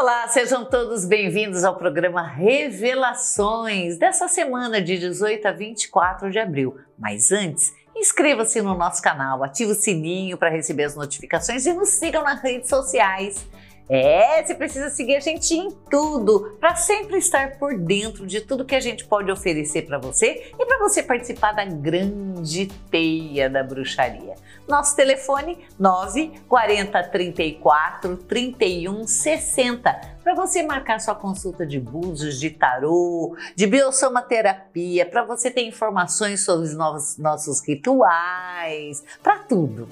Olá, sejam todos bem-vindos ao programa Revelações dessa semana de 18 a 24 de abril. Mas antes, inscreva-se no nosso canal, ative o sininho para receber as notificações e nos sigam nas redes sociais. É, você precisa seguir a gente em tudo para sempre estar por dentro de tudo que a gente pode oferecer para você e para você participar da grande teia da bruxaria. Nosso telefone 940 34 31 60 para você marcar sua consulta de búzios, de tarô, de biosomaterapia, para você ter informações sobre os nossos rituais, para tudo.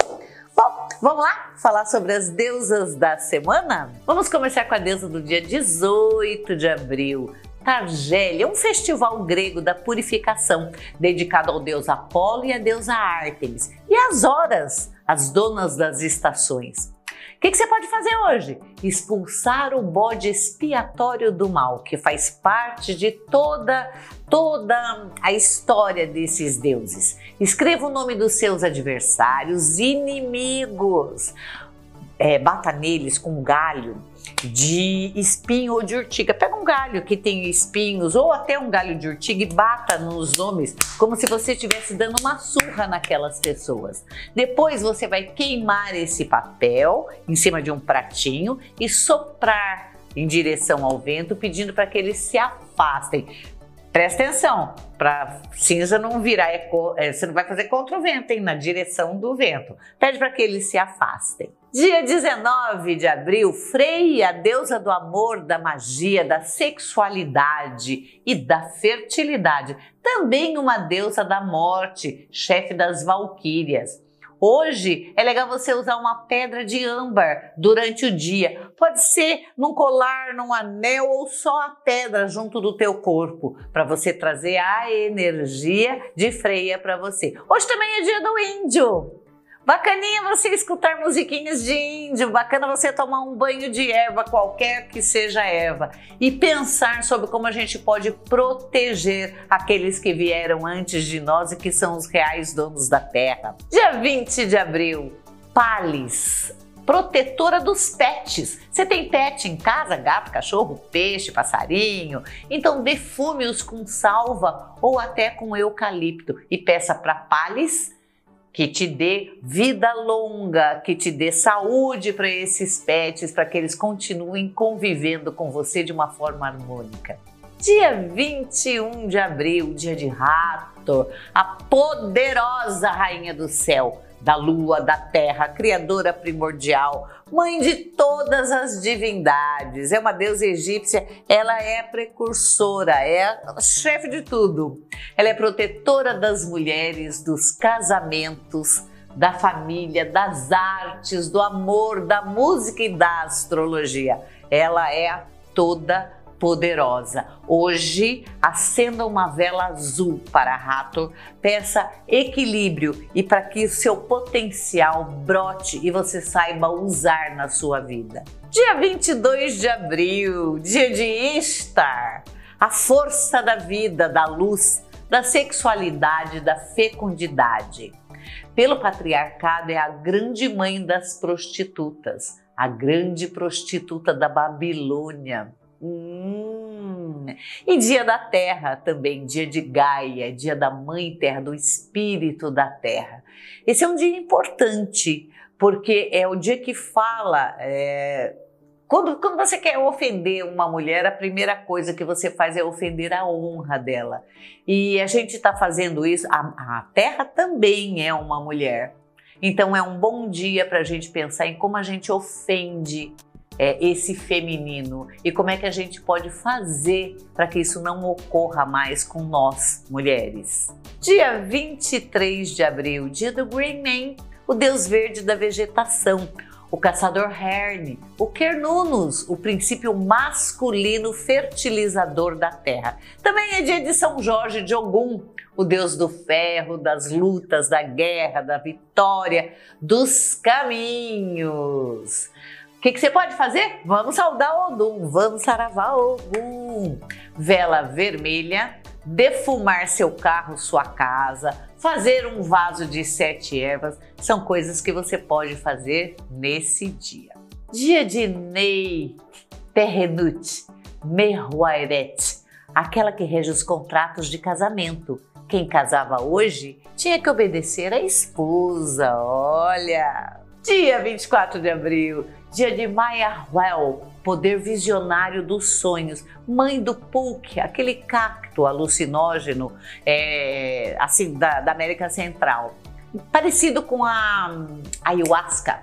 Vamos lá falar sobre as deusas da semana? Vamos começar com a deusa do dia 18 de abril. Targélia, um festival grego da purificação, dedicado ao deus Apolo e à deusa Ártemis, e às horas, as donas das estações. O que, que, você pode fazer hoje? Expulsar o bode expiatório do mal, que faz parte de toda toda a história desses deuses. Escreva o nome dos seus adversários, inimigos. É, bata neles com galho de espinho ou de urtiga. Pega um galho que tem espinhos ou até um galho de urtiga e bata nos nomes, como se você estivesse dando uma surra naquelas pessoas. Depois você vai queimar esse papel em cima de um pratinho e soprar em direção ao vento, pedindo para que eles se afastem. Presta atenção, para cinza não virar, é, é, você não vai fazer contra o vento, hein? Na direção do vento. Pede para que eles se afastem. Dia 19 de abril, Freia, deusa do amor, da magia, da sexualidade e da fertilidade. Também uma deusa da morte, chefe das valquírias. Hoje é legal você usar uma pedra de âmbar durante o dia. Pode ser num colar, num anel ou só a pedra junto do teu corpo, para você trazer a energia de freia para você. Hoje também é dia do índio. Bacaninha você escutar musiquinhas de índio, bacana você tomar um banho de erva, qualquer que seja erva, e pensar sobre como a gente pode proteger aqueles que vieram antes de nós e que são os reais donos da terra. Dia 20 de abril, Pales, protetora dos pets. Você tem pet em casa? Gato, cachorro, peixe, passarinho? Então defume-os com salva ou até com eucalipto e peça para Pales que te dê vida longa, que te dê saúde para esses pets, para que eles continuem convivendo com você de uma forma harmônica. Dia 21 de abril, dia de rato, a poderosa rainha do céu da lua, da terra, criadora primordial, mãe de todas as divindades. É uma deusa egípcia, ela é precursora, é a chefe de tudo. Ela é protetora das mulheres, dos casamentos, da família, das artes, do amor, da música e da astrologia. Ela é toda poderosa. Hoje, acenda uma vela azul para Rato, peça equilíbrio e para que o seu potencial brote e você saiba usar na sua vida. Dia 22 de abril, dia de Istar, a força da vida, da luz, da sexualidade, da fecundidade. Pelo patriarcado, é a grande mãe das prostitutas, a grande prostituta da Babilônia. Hum. E dia da terra também, dia de Gaia, dia da mãe terra, do espírito da terra. Esse é um dia importante, porque é o dia que fala. É, quando, quando você quer ofender uma mulher, a primeira coisa que você faz é ofender a honra dela. E a gente está fazendo isso, a, a terra também é uma mulher. Então é um bom dia para a gente pensar em como a gente ofende é, esse feminino e como é que a gente pode fazer para que isso não ocorra mais com nós, mulheres. Dia 23 de abril, dia do Green Man, o deus verde da vegetação, o caçador Herne, o Quernunus, o princípio masculino fertilizador da terra. Também é dia de São Jorge de Ogum, o deus do ferro, das lutas, da guerra, da vitória, dos caminhos. O que, que, você pode fazer? Vamos saudar Odum, vamos saravar Ogum. Vela vermelha, defumar seu carro, sua casa, fazer um vaso de sete ervas, são coisas que você pode fazer nesse dia. Dia de Ney, Perrenut, Mehuairet, aquela que rege os contratos de casamento. Quem casava hoje tinha que obedecer à esposa, olha! Dia 24 de abril, dia de Maya Well, poder visionário dos sonhos, mãe do pulque, aquele cacto alucinógeno é, assim da, da América Central, parecido com a ayahuasca.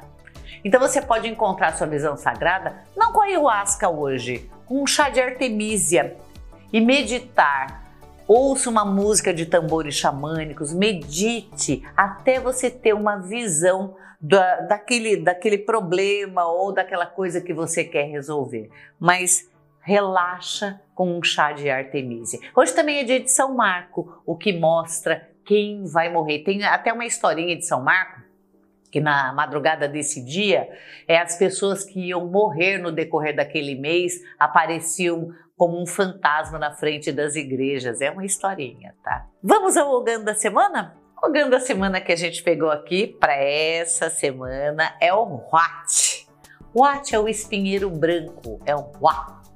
Então você pode encontrar sua visão sagrada não com a ayahuasca hoje, com um chá de artemisia e meditar. Ouça uma música de tambores xamânicos, medite até você ter uma visão da, daquele, daquele problema ou daquela coisa que você quer resolver. Mas relaxa com um chá de Artemisia. Hoje também é dia de São Marco, o que mostra quem vai morrer. Tem até uma historinha de São Marco que na madrugada desse dia, é as pessoas que iam morrer no decorrer daquele mês apareciam como um fantasma na frente das igrejas. É uma historinha, tá? Vamos ao Ogando da semana? O da semana que a gente pegou aqui para essa semana é o What. What é o espinheiro branco, é o What.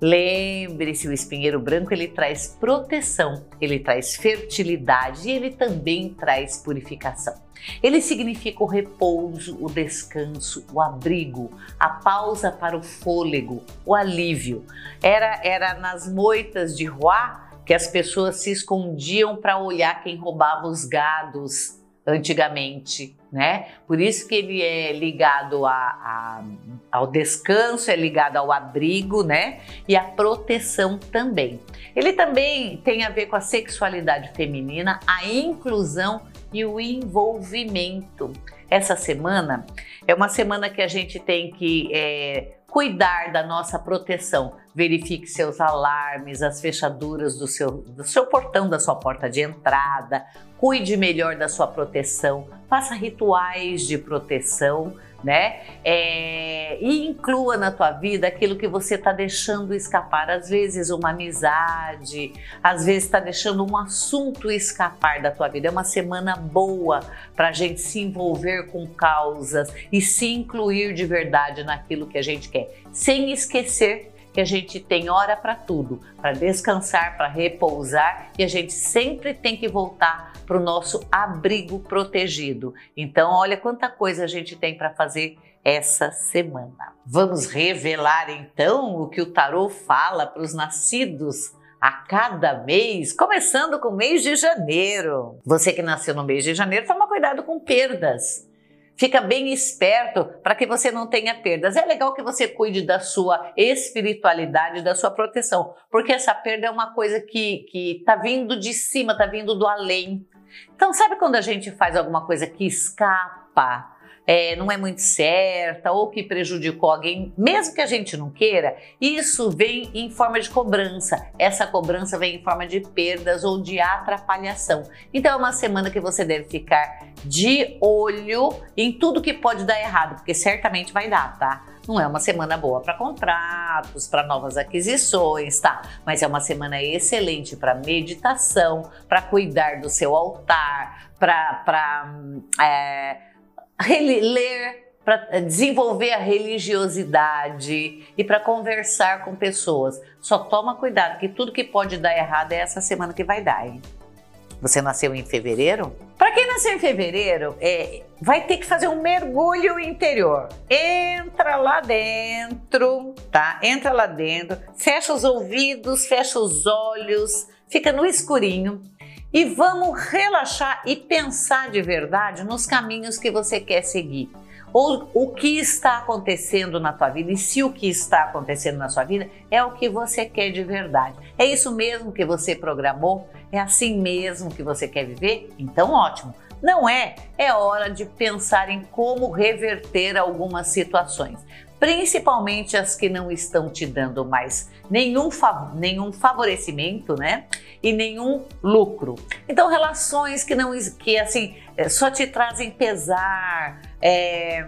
Lembre-se, o espinheiro branco ele traz proteção, ele traz fertilidade e ele também traz purificação. Ele significa o repouso, o descanso, o abrigo, a pausa para o fôlego, o alívio. Era, era nas moitas de Roá que as pessoas se escondiam para olhar quem roubava os gados antigamente, né? Por isso que ele é ligado a, a, ao descanso, é ligado ao abrigo, né? E à proteção também. Ele também tem a ver com a sexualidade feminina, a inclusão e o envolvimento. Essa semana é uma semana que a gente tem que é, cuidar da nossa proteção. Verifique seus alarmes, as fechaduras do seu, do seu portão, da sua porta de entrada. Cuide melhor da sua proteção. Faça rituais de proteção né? É, e inclua na tua vida aquilo que você está deixando escapar. Às vezes uma amizade, às vezes está deixando um assunto escapar da tua vida. É uma semana boa para a gente se envolver com causas e se incluir de verdade naquilo que a gente quer, sem esquecer que a gente tem hora para tudo, para descansar, para repousar e a gente sempre tem que voltar para o nosso abrigo protegido. Então, olha quanta coisa a gente tem para fazer essa semana. Vamos revelar então o que o tarô fala para os nascidos a cada mês, começando com o mês de janeiro. Você que nasceu no mês de janeiro, toma cuidado com perdas. Fica bem esperto para que você não tenha perdas. É legal que você cuide da sua espiritualidade, da sua proteção, porque essa perda é uma coisa que que tá vindo de cima, tá vindo do além. Então, sabe quando a gente faz alguma coisa que escapa é, não é muito certa ou que prejudicou alguém, mesmo que a gente não queira, isso vem em forma de cobrança. Essa cobrança vem em forma de perdas ou de atrapalhação. Então é uma semana que você deve ficar de olho em tudo que pode dar errado, porque certamente vai dar, tá? Não é uma semana boa para contratos, para novas aquisições, tá? Mas é uma semana excelente para meditação, para cuidar do seu altar, para ler, para desenvolver a religiosidade e para conversar com pessoas. Só toma cuidado que tudo que pode dar errado é essa semana que vai dar, hein? Você nasceu em fevereiro? Para quem nasceu em fevereiro, é, vai ter que fazer um mergulho interior. Entra lá dentro, tá? Entra lá dentro, fecha os ouvidos, fecha os olhos, fica no escurinho e vamos relaxar e pensar de verdade nos caminhos que você quer seguir. Ou o que está acontecendo na tua vida e se o que está acontecendo na sua vida é o que você quer de verdade. É isso mesmo que você programou? É assim mesmo que você quer viver? Então, ótimo. Não é? É hora de pensar em como reverter algumas situações principalmente as que não estão te dando mais nenhum, nenhum favorecimento, né? E nenhum lucro. Então, relações que não que assim é, só te trazem pesar, é,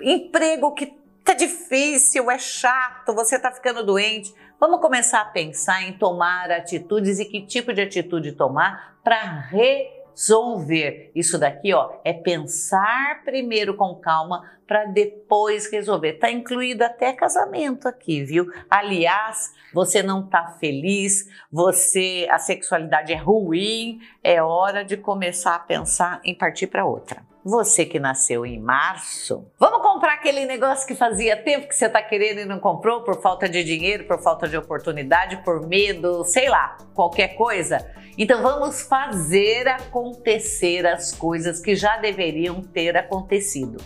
emprego que tá difícil, é chato, você tá ficando doente. Vamos começar a pensar em tomar atitudes e que tipo de atitude tomar para re resolver. Isso daqui, ó, é pensar primeiro com calma para depois resolver. Tá incluído até casamento aqui, viu? Aliás, você não tá feliz, você a sexualidade é ruim, é hora de começar a pensar em partir para outra. Você que nasceu em março, vamos comprar aquele negócio que fazia tempo que você está querendo e não comprou por falta de dinheiro, por falta de oportunidade, por medo, sei lá, qualquer coisa. Então vamos fazer acontecer as coisas que já deveriam ter acontecido.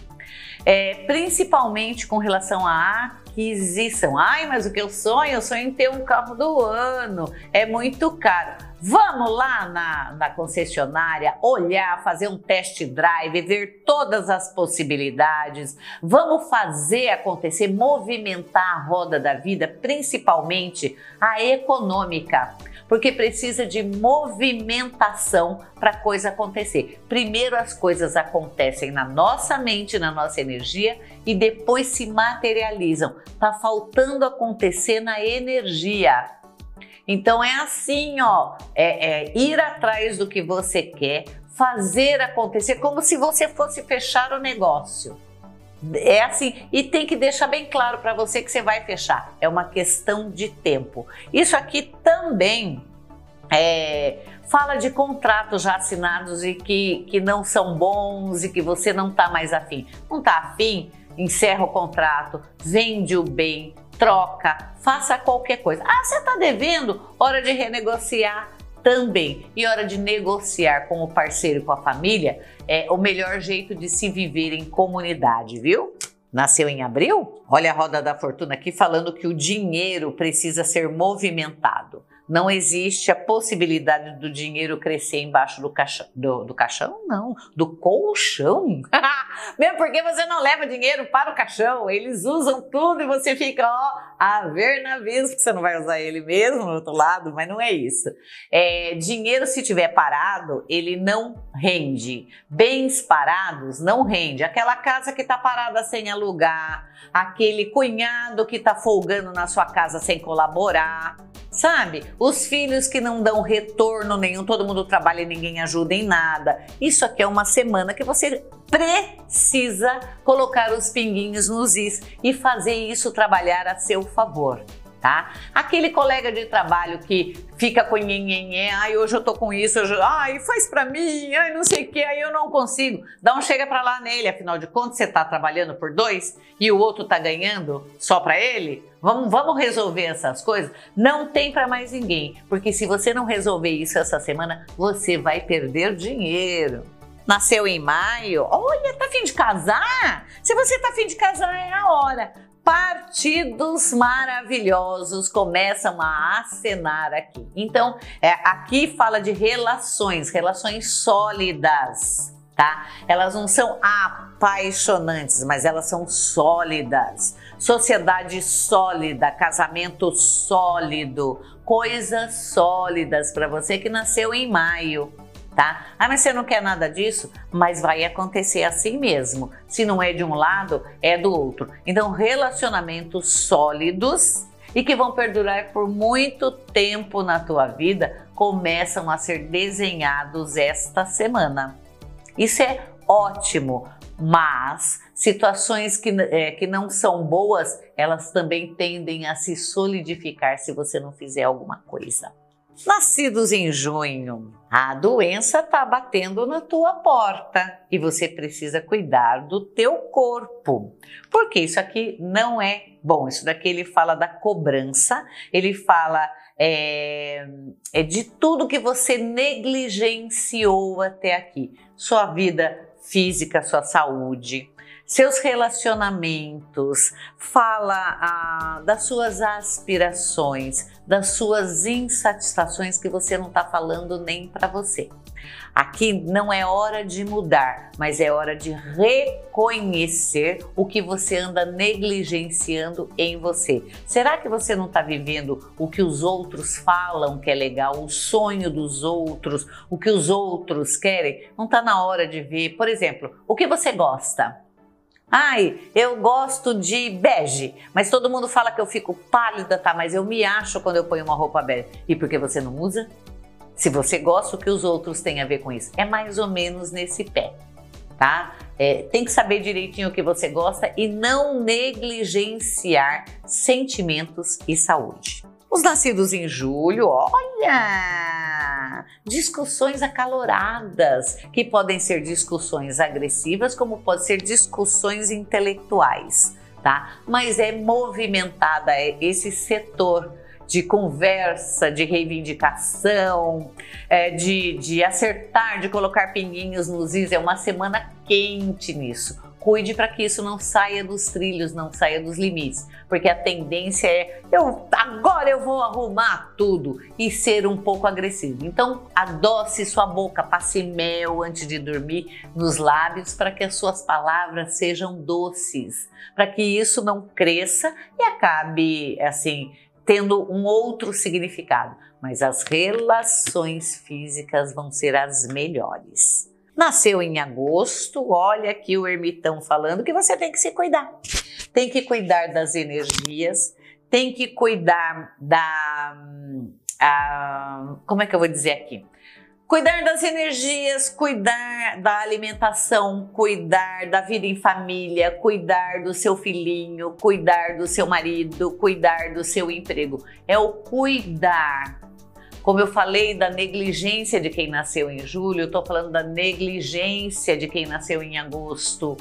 É, principalmente com relação à aquisição. Ai, mas o que eu sonho? Eu sonho em ter um carro do ano. É muito caro. Vamos lá na, na, concessionária, olhar, fazer um test drive, ver todas as possibilidades. Vamos fazer acontecer, movimentar a roda da vida, principalmente a econômica, porque precisa de movimentação para a coisa acontecer. Primeiro as coisas acontecem na nossa mente, na nossa energia e depois se materializam. Tá faltando acontecer na energia. Então é assim, ó, é, é ir atrás do que você quer, fazer acontecer como se você fosse fechar o negócio. É assim, e tem que deixar bem claro para você que você vai fechar. É uma questão de tempo. Isso aqui também é, fala de contratos já assinados e que, que não são bons e que você não está mais afim. Não está afim? Encerra o contrato, vende o bem, troca, faça qualquer coisa. Ah, você está devendo? Hora de renegociar também. E hora de negociar com o parceiro, com a família, é o melhor jeito de se viver em comunidade, viu? Nasceu em abril? Olha a roda da fortuna aqui falando que o dinheiro precisa ser movimentado não existe a possibilidade do dinheiro crescer embaixo do caixão. Do, do caixão? Não, do colchão. Mesmo porque você não leva dinheiro para o caixão, eles usam tudo e você fica, ó, a ver navios, porque você não vai usar ele mesmo no outro lado, mas não é isso. É, dinheiro, se tiver parado, ele não rende. Bens parados não rende. Aquela casa que está parada sem alugar, aquele cunhado que está folgando na sua casa sem colaborar Sabe? Os filhos que não dão retorno nenhum, todo mundo trabalha e ninguém ajuda em nada. Isso aqui é uma semana que você precisa colocar os pinguinhos nos is e fazer isso trabalhar a seu favor tá? Aquele colega de trabalho que fica com nhenhenhé, ai, hoje eu tô com isso, hoje, ai, faz pra mim, ai, não sei o que, aí eu não consigo. Dá um chega pra lá nele, afinal de contas você tá trabalhando por dois e o outro tá ganhando só pra ele? Vamos, vamos resolver essas coisas? Não tem para mais ninguém, porque se você não resolver isso essa semana, você vai perder dinheiro nasceu em maio, olha, tá afim de casar? Se você tá afim de casar, é a hora partidos maravilhosos começam a acenar aqui. Então, é, aqui fala de relações, relações sólidas, tá? Elas não são apaixonantes, mas elas são sólidas. Sociedade sólida, casamento sólido, coisas sólidas para você que nasceu em maio tá? Ah, mas você não quer nada disso? Mas vai acontecer assim mesmo. Se não é de um lado, é do outro. Então, relacionamentos sólidos e que vão perdurar por muito tempo na tua vida começam a ser desenhados esta semana. Isso é ótimo, mas situações que, é, que não são boas, elas também tendem a se solidificar se você não fizer alguma coisa. Nascidos em junho, a doença está batendo na tua porta e você precisa cuidar do teu corpo. Porque isso aqui não é bom. Isso daqui ele fala da cobrança, ele fala é, é de tudo que você negligenciou até aqui. Sua vida física, sua saúde, seus relacionamentos, fala ah, das suas aspirações, das suas insatisfações que você não está falando nem para você. Aqui não é hora de mudar, mas é hora de reconhecer o que você anda negligenciando em você. Será que você não está vivendo o que os outros falam que é legal, o sonho dos outros, o que os outros querem? Não está na hora de ver, por exemplo, o que você gosta? Ai, eu gosto de bege, mas todo mundo fala que eu fico pálida, tá? Mas eu me acho quando eu ponho uma roupa bege. E por que você não usa? Se você gosta, o que os outros têm a ver com isso? É mais ou menos nesse pé, tá? É, tem que saber direitinho o que você gosta e não negligenciar sentimentos e saúde. Os nascidos em julho, olha! Discussões acaloradas, que podem ser discussões agressivas, como pode ser discussões intelectuais, tá? Mas é movimentada é esse setor de conversa, de reivindicação, é, de, de acertar, de colocar pinguinhos nos is. É uma semana quente nisso. Cuide para que isso não saia dos trilhos, não saia dos limites, porque a tendência é eu agora eu vou arrumar tudo e ser um pouco agressivo. Então, adoce sua boca, passe mel antes de dormir nos lábios para que as suas palavras sejam doces, para que isso não cresça e acabe assim tendo um outro significado, mas as relações físicas vão ser as melhores. Nasceu em agosto, olha aqui o ermitão falando que você tem que se cuidar. Tem que cuidar das energias, tem que cuidar da. A, como é que eu vou dizer aqui? Cuidar das energias, cuidar da alimentação, cuidar da vida em família, cuidar do seu filhinho, cuidar do seu marido, cuidar do seu emprego. É o cuidar como eu falei da negligência de quem nasceu em julho, eu estou falando da negligência de quem nasceu em agosto,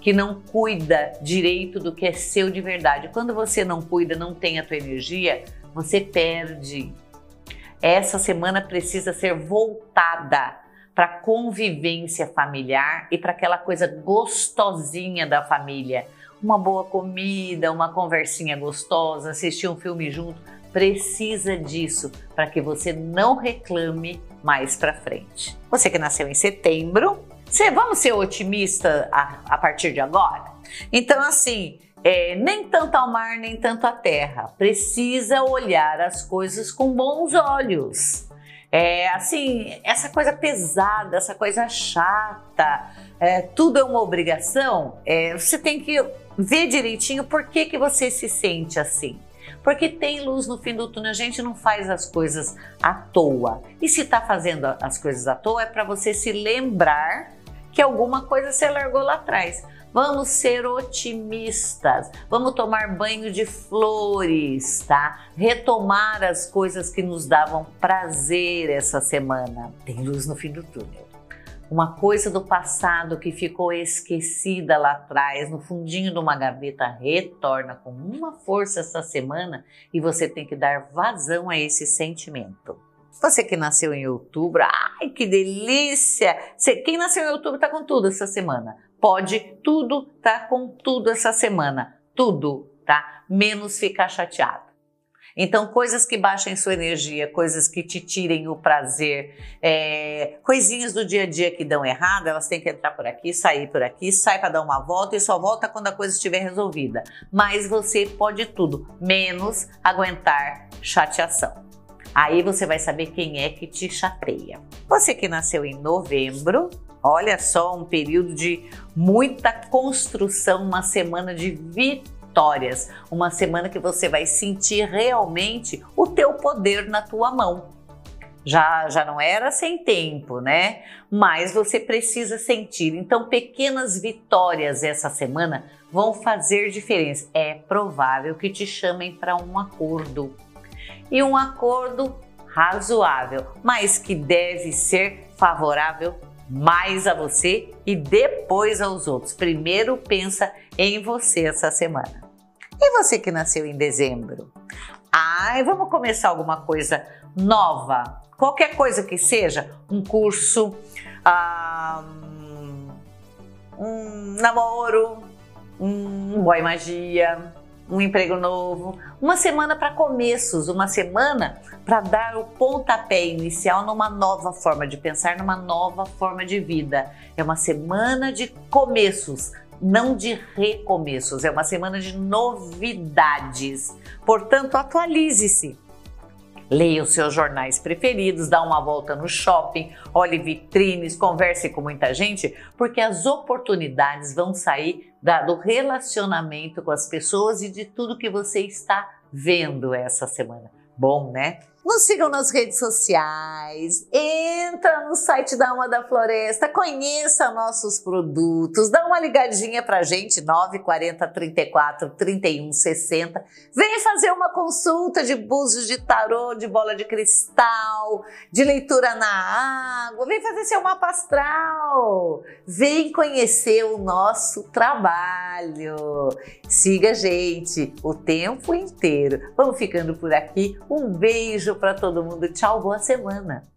que não cuida direito do que é seu de verdade. Quando você não cuida, não tem a tua energia, você perde. Essa semana precisa ser voltada para convivência familiar e para aquela coisa gostosinha da família. Uma boa comida, uma conversinha gostosa, assistir um filme junto precisa disso para que você não reclame mais para frente. Você que nasceu em setembro, você, vamos ser otimista a, a partir de agora? Então, assim, é, nem tanto ao mar, nem tanto à terra. Precisa olhar as coisas com bons olhos. É, assim, essa coisa pesada, essa coisa chata, é, tudo é uma obrigação. É, você tem que ver direitinho por que, que você se sente assim. Porque tem luz no fim do túnel, a gente não faz as coisas à toa. E se está fazendo as coisas à toa, é para você se lembrar que alguma coisa você largou lá atrás. Vamos ser otimistas, vamos tomar banho de flores, tá? Retomar as coisas que nos davam prazer essa semana. Tem luz no fim do túnel uma coisa do passado que ficou esquecida lá atrás, no fundinho de uma gaveta, retorna com uma força essa semana e você tem que dar vazão a esse sentimento. Você que nasceu em outubro, ai que delícia! Você, quem nasceu em outubro está com tudo essa semana. Pode tudo, tá com tudo essa semana. Tudo, tá? Menos ficar chateado. Então, coisas que baixem sua energia, coisas que te tirem o prazer, é, coisinhas do dia a dia que dão errado, elas têm que entrar por aqui, sair por aqui, sai para dar uma volta e só volta quando a coisa estiver resolvida. Mas você pode tudo, menos aguentar chateação. Aí você vai saber quem é que te chateia. Você que nasceu em novembro, olha só, um período de muita construção, uma semana de vitória vitórias, uma semana que você vai sentir realmente o teu poder na tua mão. Já, já não era sem tempo, né? Mas você precisa sentir. Então, pequenas vitórias essa semana vão fazer diferença. É provável que te chamem para um acordo. E um acordo razoável, mas que deve ser favorável mais a você e depois aos outros. Primeiro pensa em você essa semana. E você que nasceu em dezembro? Ai, vamos começar alguma coisa nova. Qualquer coisa que seja, um curso, um namoro, um boy magia, um emprego novo, uma semana para começos, uma semana para dar o pontapé inicial numa nova forma de pensar, numa nova forma de vida. É uma semana de começos, não de recomeços, é uma semana de novidades. Portanto, atualize-se. Leia os seus jornais preferidos, dá uma volta no shopping, olhe vitrines, converse com muita gente, porque as oportunidades vão sair do relacionamento com as pessoas e de tudo que você está vendo essa semana. Bom, né? Nos sigam nas redes sociais, entra no site da Alma da Floresta, conheça nossos produtos, dá uma ligadinha pra gente, 940 34 31 60. Vem fazer uma consulta de búzios de tarô, de bola de cristal, de leitura na água, vem fazer seu mapa astral, vem conhecer o nosso trabalho. Siga a gente o tempo inteiro. Vamos ficando por aqui. Um beijo para todo mundo. Tchau, boa semana.